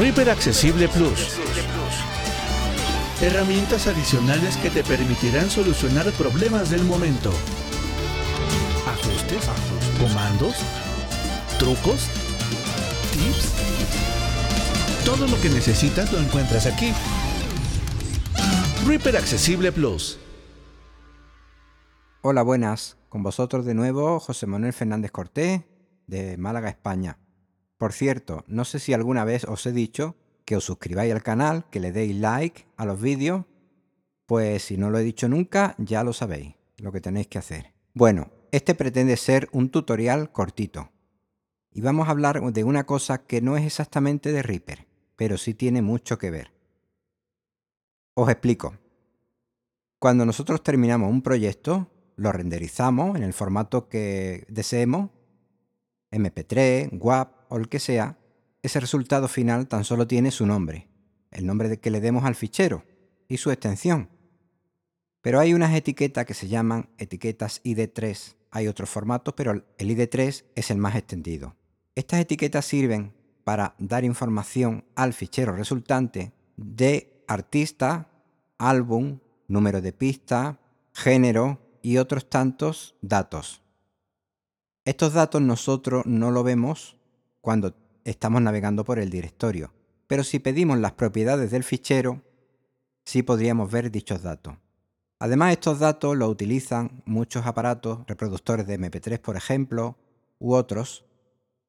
Reaper Accesible Plus. Herramientas adicionales que te permitirán solucionar problemas del momento. Ajustes, comandos, trucos, tips. Todo lo que necesitas lo encuentras aquí. Reaper Accesible Plus. Hola, buenas. Con vosotros de nuevo José Manuel Fernández Cortés, de Málaga, España. Por cierto, no sé si alguna vez os he dicho que os suscribáis al canal, que le deis like a los vídeos. Pues si no lo he dicho nunca, ya lo sabéis, lo que tenéis que hacer. Bueno, este pretende ser un tutorial cortito. Y vamos a hablar de una cosa que no es exactamente de Reaper, pero sí tiene mucho que ver. Os explico. Cuando nosotros terminamos un proyecto, lo renderizamos en el formato que deseemos, MP3, WAP o el que sea, ese resultado final tan solo tiene su nombre, el nombre de que le demos al fichero y su extensión. Pero hay unas etiquetas que se llaman etiquetas ID3. Hay otros formatos, pero el ID3 es el más extendido. Estas etiquetas sirven para dar información al fichero resultante de artista, álbum, número de pista, género, y otros tantos datos. Estos datos nosotros no lo vemos cuando estamos navegando por el directorio, pero si pedimos las propiedades del fichero, sí podríamos ver dichos datos. Además, estos datos los utilizan muchos aparatos, reproductores de MP3 por ejemplo, u otros,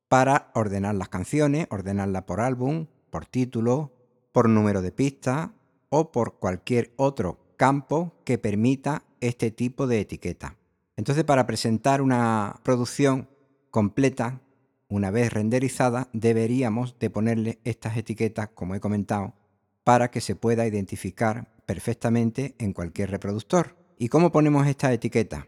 para ordenar las canciones, ordenarlas por álbum, por título, por número de pista o por cualquier otro campo que permita este tipo de etiqueta. Entonces, para presentar una producción completa, una vez renderizada, deberíamos de ponerle estas etiquetas, como he comentado, para que se pueda identificar perfectamente en cualquier reproductor. ¿Y cómo ponemos esta etiqueta?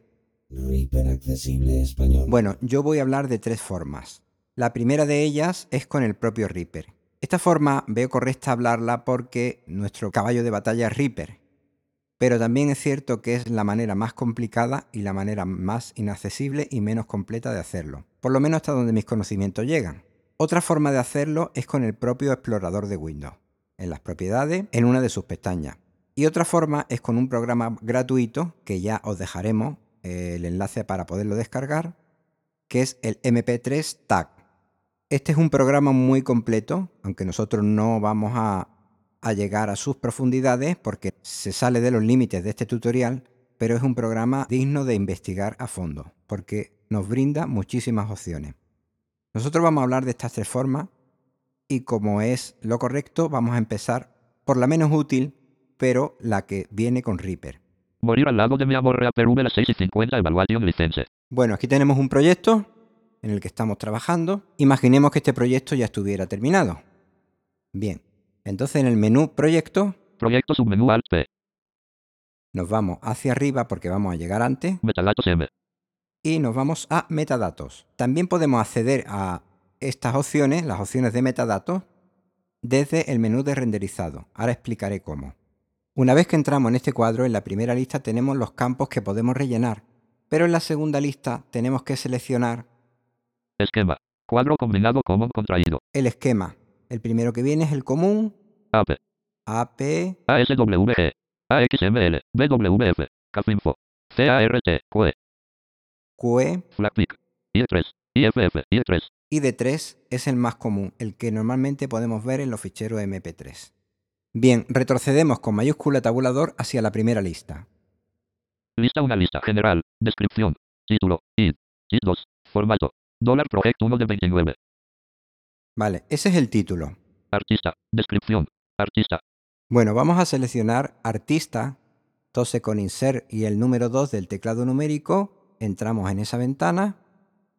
Bueno, yo voy a hablar de tres formas. La primera de ellas es con el propio Reaper. Esta forma veo correcta hablarla porque nuestro caballo de batalla es Reaper pero también es cierto que es la manera más complicada y la manera más inaccesible y menos completa de hacerlo, por lo menos hasta donde mis conocimientos llegan. Otra forma de hacerlo es con el propio explorador de Windows, en las propiedades, en una de sus pestañas. Y otra forma es con un programa gratuito, que ya os dejaremos eh, el enlace para poderlo descargar, que es el MP3 Tag. Este es un programa muy completo, aunque nosotros no vamos a a llegar a sus profundidades porque se sale de los límites de este tutorial, pero es un programa digno de investigar a fondo porque nos brinda muchísimas opciones. Nosotros vamos a hablar de estas tres formas y como es lo correcto, vamos a empezar por la menos útil, pero la que viene con Reaper. Morir al lado de mi amor Reaper V 6 y 50 Evaluation License. Bueno, aquí tenemos un proyecto en el que estamos trabajando. Imaginemos que este proyecto ya estuviera terminado. Bien, entonces en el menú Proyecto. Proyecto submenú Alt P. Nos vamos hacia arriba porque vamos a llegar antes. Metadatos M. Y nos vamos a metadatos. También podemos acceder a estas opciones, las opciones de metadatos, desde el menú de renderizado. Ahora explicaré cómo. Una vez que entramos en este cuadro, en la primera lista tenemos los campos que podemos rellenar, pero en la segunda lista tenemos que seleccionar Esquema. Cuadro combinado común contraído. el esquema. El primero que viene es el común. AP. AP. ASWG. AXML. BWF. CAFINFO. CART. QE. QE. FLACPIC. IE3. IFF. IE3. Y de 3 es el más común, el que normalmente podemos ver en los ficheros MP3. Bien, retrocedemos con mayúscula tabulador hacia la primera lista. Lista una lista general. Descripción. Título. ID. ID2. Formato. Dólar Project 1 de 29. Vale, ese es el título. Artista. Descripción. Artista. Bueno, vamos a seleccionar artista, tose con insert y el número 2 del teclado numérico. Entramos en esa ventana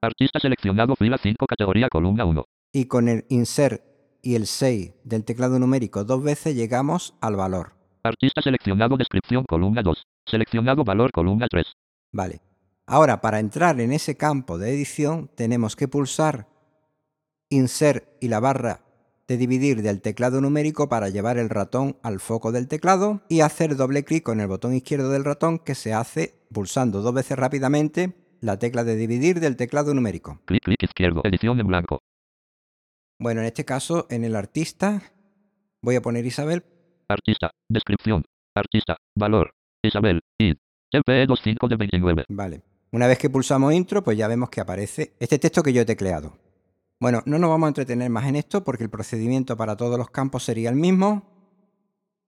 Artista seleccionado fila 5 categoría columna 1. y con el insert y el 6 del teclado numérico dos veces llegamos al valor. Artista seleccionado descripción columna 2. Seleccionado valor columna 3. Vale. Ahora, para entrar en ese campo de edición, tenemos que pulsar Insert y la barra de dividir del teclado numérico para llevar el ratón al foco del teclado y hacer doble clic con el botón izquierdo del ratón que se hace pulsando dos veces rápidamente la tecla de dividir del teclado numérico. Clic clic izquierdo. Edición en blanco. Bueno, en este caso, en el artista, Voy a poner Isabel. Artista. Descripción. Artista. Valor. Isabel. Id. TPE 25 de 29. Vale. Una vez que pulsamos intro, pues ya vemos que aparece este texto que yo he tecleado. Bueno, no nos vamos a entretener más en esto porque el procedimiento para todos los campos sería el mismo.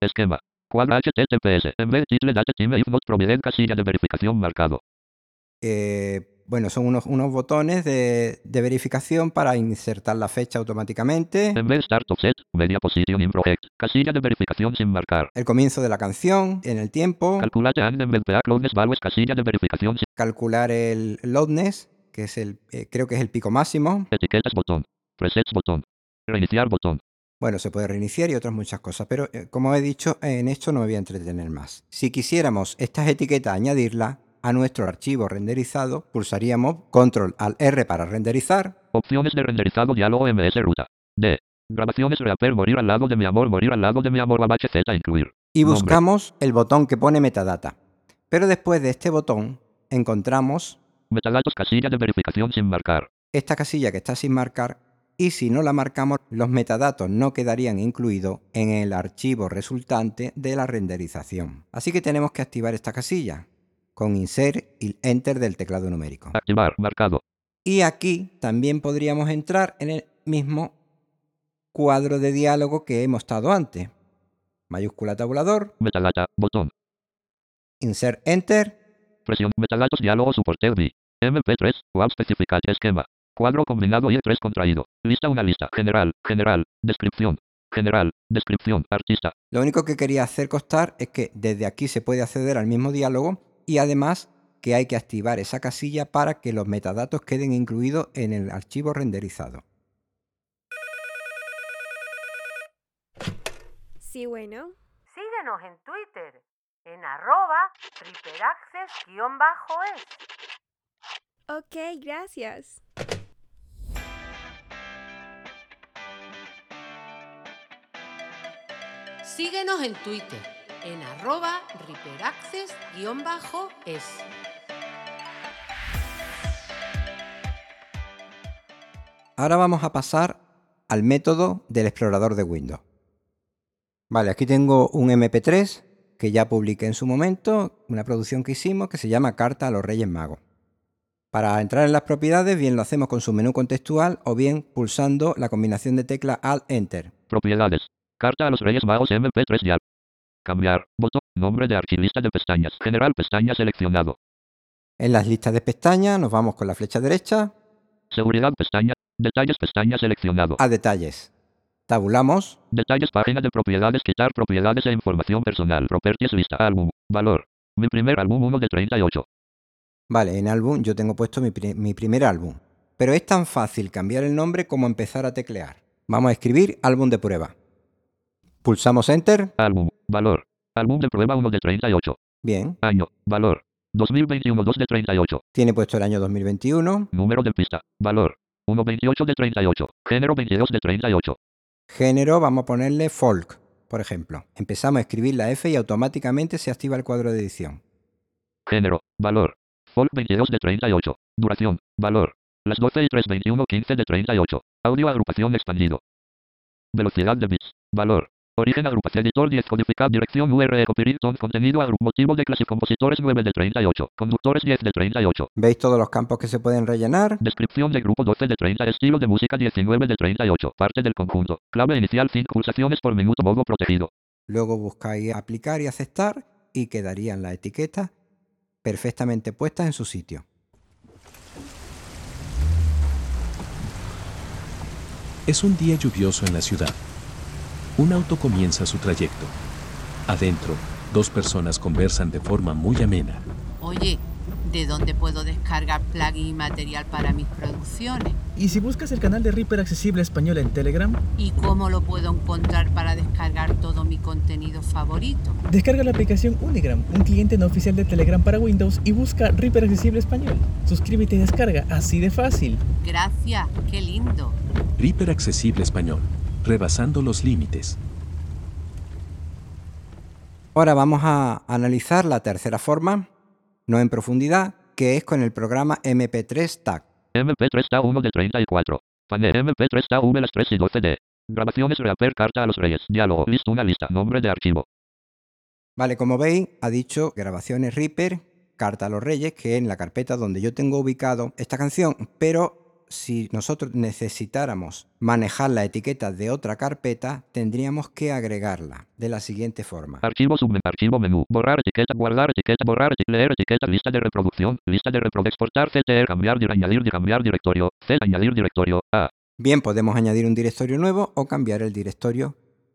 Esquema. Cuadra HTTPS. En vez de title date time if provided casilla de verificación marcado. Eh, bueno, son unos, unos botones de, de verificación para insertar la fecha automáticamente. En vez de start offset. Media position in project. Casilla de verificación sin marcar. El comienzo de la canción, en el tiempo, Calculate clones values casilla de verificación sin calcular el loudness, que es el, eh, creo que es el pico máximo. etiquetas botón. Presets botón. Reiniciar botón. Bueno, se puede reiniciar y otras muchas cosas, pero eh, como he dicho, en esto no me voy a entretener más. Si quisiéramos estas etiquetas añadirlas a nuestro archivo renderizado, pulsaríamos Control al R para renderizar, Opciones de renderizado diálogo MS ruta. D. Grabaciones reaper morir al lado de mi amor morir al lado de mi amor babache Z incluir. y Nombre. buscamos el botón que pone metadata. Pero después de este botón encontramos Metadatos casilla de verificación sin marcar. esta casilla que está sin marcar y si no la marcamos los metadatos no quedarían incluidos en el archivo resultante de la renderización. Así que tenemos que activar esta casilla con insert y enter del teclado numérico. Activar. Marcado. Y aquí también podríamos entrar en el mismo cuadro de diálogo que hemos estado antes. Mayúscula tabulador, Metadata. Botón. insert enter Presión. Metadatos diálogo soporte B. MP3. WAV specificat esquema. Cuadro combinado y 3 contraído. Lista una lista. General. General. Descripción. General. Descripción. Artista. Lo único que quería hacer constar es que desde aquí se puede acceder al mismo diálogo y además que hay que activar esa casilla para que los metadatos queden incluidos en el archivo renderizado. Sí, bueno. Síguenos en Twitter en arroba triperaccess-es. Ok, gracias. Síguenos en Twitter en arroba riperaccess-es. Ahora vamos a pasar al método del explorador de Windows. Vale, aquí tengo un MP3 que ya publiqué en su momento, una producción que hicimos que se llama Carta a los Reyes Magos. Para entrar en las propiedades, bien lo hacemos con su menú contextual o bien pulsando la combinación de tecla Alt-Enter. Propiedades. Carta a los Reyes Magos MP3 ya. Cambiar. Botón. Nombre de archivista de pestañas. General pestaña seleccionado. En las listas de pestañas nos vamos con la flecha derecha Seguridad pestaña. Detalles pestaña seleccionado. a detalles. Tabulamos Detalles página de propiedades quitar propiedades e información personal. Properties lista álbum. Valor. Mi primer álbum 1 de 38. Vale, en álbum yo tengo puesto mi, pri- mi primer álbum. Pero es tan fácil cambiar el nombre como empezar a teclear. Vamos a escribir álbum de prueba. Pulsamos Enter. Álbum. Valor. Álbum de prueba 1 de 38. Bien. Año. Valor. 2021 2 de 38. Tiene puesto el año 2021. Número de pista. Valor. 128 de 38. Género 22 de 38. Género, vamos a ponerle folk, por ejemplo. Empezamos a escribir la F y automáticamente se activa el cuadro de edición. Género. Valor. Folk 22 de 38. Duración. Valor. Las 12 y 3 21 15 de 38. Audio agrupación expandido. Velocidad de bits. Valor. Origen agrupación editor 10 codificar dirección URL copyright tone contenido agrup motivo de clase compositores 9 de 38. Conductores 10 de 38. ¿Veis todos los campos que se pueden rellenar? Descripción de grupo 12 de 30. Estilo de música 19 de 38. Parte del conjunto. Clave inicial 5 pulsaciones por minuto modo protegido. Luego buscáis aplicar y aceptar y quedarían las etiquetas perfectamente puestas en su sitio. Es un día lluvioso en la ciudad. Un auto comienza su trayecto. Adentro, dos personas conversan de forma muy amena. Oye, ¿de dónde puedo descargar plugin y material para mis producciones? Y si buscas el canal de Reaper Accesible Español en Telegram, ¿Y cómo lo puedo encontrar para descargar todo mi contenido favorito? descarga la aplicación Unigram, un cliente no oficial de Telegram para Windows, y busca Reaper Accesible Español. Suscríbete y descarga, así de fácil. Gracias, qué lindo. Reaper Accesible Español. Rebasando los límites. Ahora vamos a analizar la tercera forma, no en profundidad, que es con el programa MP3 Tag. MP3 TA 1 de 34. Panel MP3 TA V las 3 y 12 de. Grabaciones Reaper Carta a los Reyes. Diálogo. List una lista. Nombre de archivo. Vale, como veis, ha dicho grabaciones Reaper, Carta a los Reyes, que es en la carpeta donde yo tengo ubicado esta canción, pero si nosotros necesitáramos manejar la etiqueta de otra carpeta, tendríamos que agregarla de la siguiente forma. Archivo submen. Archivo menú. Borrar etiqueta. Guardar etiqueta. Borrar eti- Leer etiqueta. Lista de reproducción. Lista de reproducción. Exportar CTR. Cambiar. dir- Añadir. dir- Cambiar directorio. C. Añadir directorio. A. Bien, podemos añadir un directorio nuevo o cambiar el directorio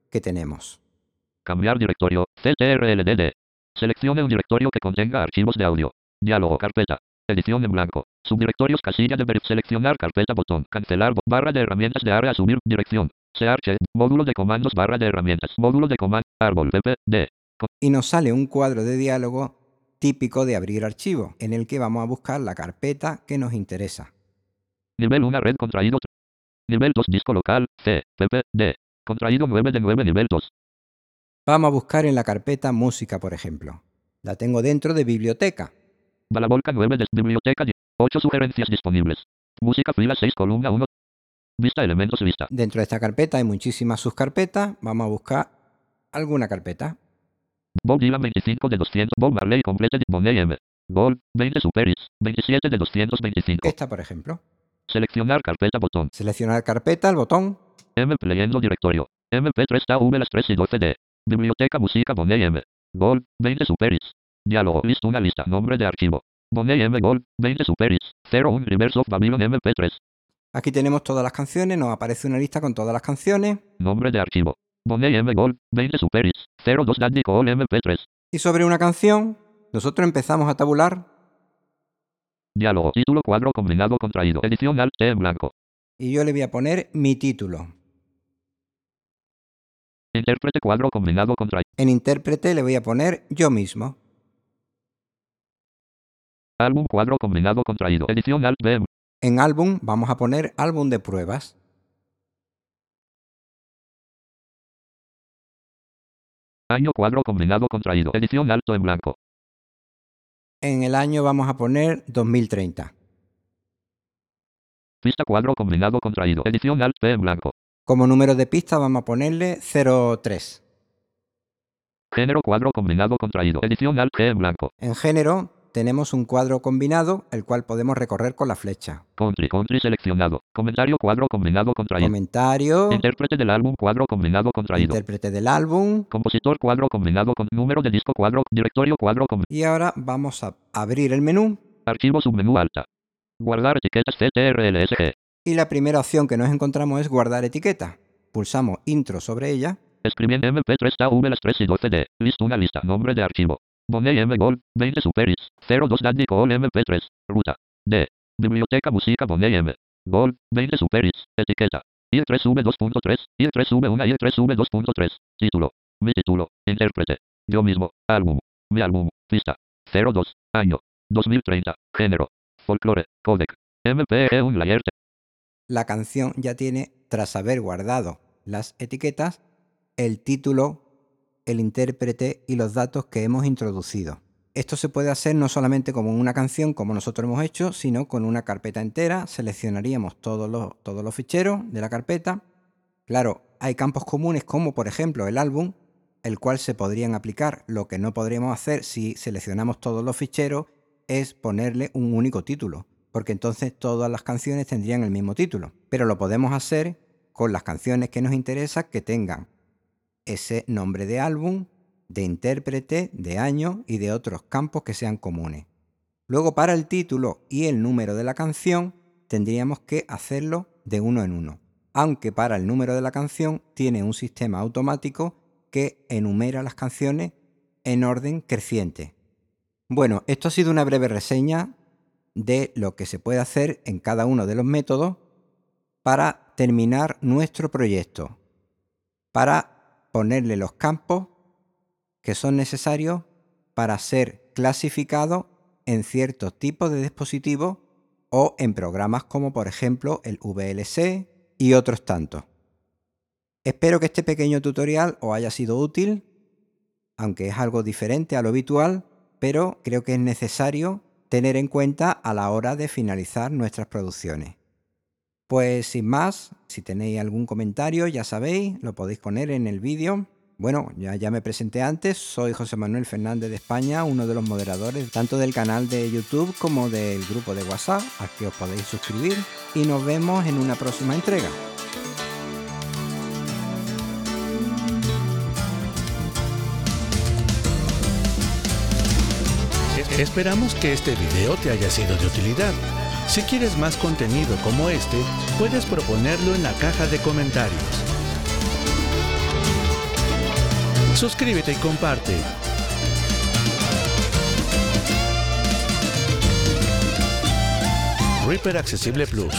que tenemos. Cambiar directorio. CTRLDD. Seleccione un directorio que contenga archivos de audio. Diálogo. Carpeta. Edición en blanco. Subdirectorios casilla de ver. Seleccionar carpeta botón. Cancelar bo- barra de herramientas de área subir dirección. CH. Módulo de comandos barra de herramientas. Módulo de comandos. Árbol. PP. D. Y nos sale un cuadro de diálogo típico de abrir archivo, en el que vamos a buscar la carpeta que nos interesa. Nivel 1 red contraído. Nivel 2 disco local. C. PP. D. Contraído 9 de 9 nivel 2. Vamos a buscar en la carpeta música, por ejemplo. La tengo dentro de biblioteca. Balabolca 9 de biblioteca. 8 sugerencias disponibles. Música fila 6 columna 1. Vista elementos vista. Dentro de esta carpeta hay muchísimas subcarpetas. Vamos a buscar alguna carpeta. Bob Dylan 25 de 200. Bob Marley complete de Boney M. Gol 20 Superis 27 de 225. Esta, por ejemplo. Seleccionar carpeta botón. Seleccionar carpeta, el botón. M leyendo directorio. MP3 TAV las 3 y 12 de. Biblioteca música Boney M. Gol 20 Superis. Diálogo. List una lista. Nombre de archivo. Boney M. Gol 20 Superis. 01 Reverse of Babylon MP3. Aquí tenemos todas las canciones. Nos aparece una lista con todas las canciones. Nombre de archivo. Boney M. Gol 20 Superis. 02 Dandy Call MP3. Y sobre una canción, nosotros empezamos a tabular Diálogo. Título cuadro combinado contraído. Edición Alt en blanco. y yo le voy a poner mi título. Intérprete cuadro combinado contraído. En intérprete le voy a poner yo mismo. Álbum cuadro combinado contraído. Edición Alt en- álbum vamos a poner álbum de pruebas. Año cuadro combinado contraído. Edición alto en blanco. En el año vamos a poner 2030. Pista cuadro combinado contraído. Edición Alt P en blanco. Como número de pista vamos a ponerle 03. Género cuadro combinado contraído. Edición Alt en blanco. En género tenemos un cuadro combinado, el cual podemos recorrer con la flecha. Country country seleccionado. Comentario cuadro combinado contraído. Comentario, Intérprete del álbum cuadro combinado contraído. intérprete del álbum. Compositor cuadro combinado con número de disco cuadro. Directorio cuadro con Y ahora vamos a abrir el menú archivo submenú alta. Guardar etiquetas CTRLSG. y la primera opción que nos encontramos es guardar etiqueta. Pulsamos intro sobre ella Escribiendo MP3 TAV las 3 y 12 de. List una lista. Nombre de archivo. Boney M Gol. 20 Superis. 02 Dandy Call MP3. Ruta. D. Biblioteca Música Boney M. Gol. 20 Superis. Etiqueta. IE3V 2.3. IE3V1 IE3V 2.3. Título. Mi título. Intérprete. Yo mismo. Álbum. Mi álbum. Pista. 02. Año. 2030. Género. Folklore. Codec. MPE un layer. la canción ya tiene, tras haber guardado las etiquetas, el título, el intérprete y los datos que hemos introducido. Esto se puede hacer no solamente como una canción, como nosotros hemos hecho, sino con una carpeta entera. Seleccionaríamos todos los, todos los ficheros de la carpeta. Claro, hay campos comunes como por ejemplo el álbum, el cual se podrían aplicar. Lo que no podríamos hacer si seleccionamos todos los ficheros es ponerle un único título, porque entonces todas las canciones tendrían el mismo título. Pero lo podemos hacer con las canciones que nos interesa que tengan ese nombre de álbum, de intérprete, de año y de otros campos que sean comunes. Luego para el título y el número de la canción tendríamos que hacerlo de uno en uno, aunque para el número de la canción tiene un sistema automático que enumera las canciones en orden creciente. Bueno, esto ha sido una breve reseña de lo que se puede hacer en cada uno de los métodos para terminar nuestro proyecto, para ponerle los campos que son necesarios para ser clasificados en ciertos tipos de dispositivos o en programas como por ejemplo el VLC y otros tantos. Espero que este pequeño tutorial os haya sido útil, aunque es algo diferente a lo habitual, pero creo que es necesario tener en cuenta a la hora de finalizar nuestras producciones. Pues sin más, si tenéis algún comentario, ya sabéis, lo podéis poner en el vídeo. Bueno, ya, ya me presenté antes, soy José Manuel Fernández de España, uno de los moderadores tanto del canal de YouTube como del grupo de WhatsApp, al que os podéis suscribir y nos vemos en una próxima entrega. Esperamos que este video te haya sido de utilidad. Si quieres más contenido como este, puedes proponerlo en la caja de comentarios. Suscríbete y comparte. Reaper Accesible Plus.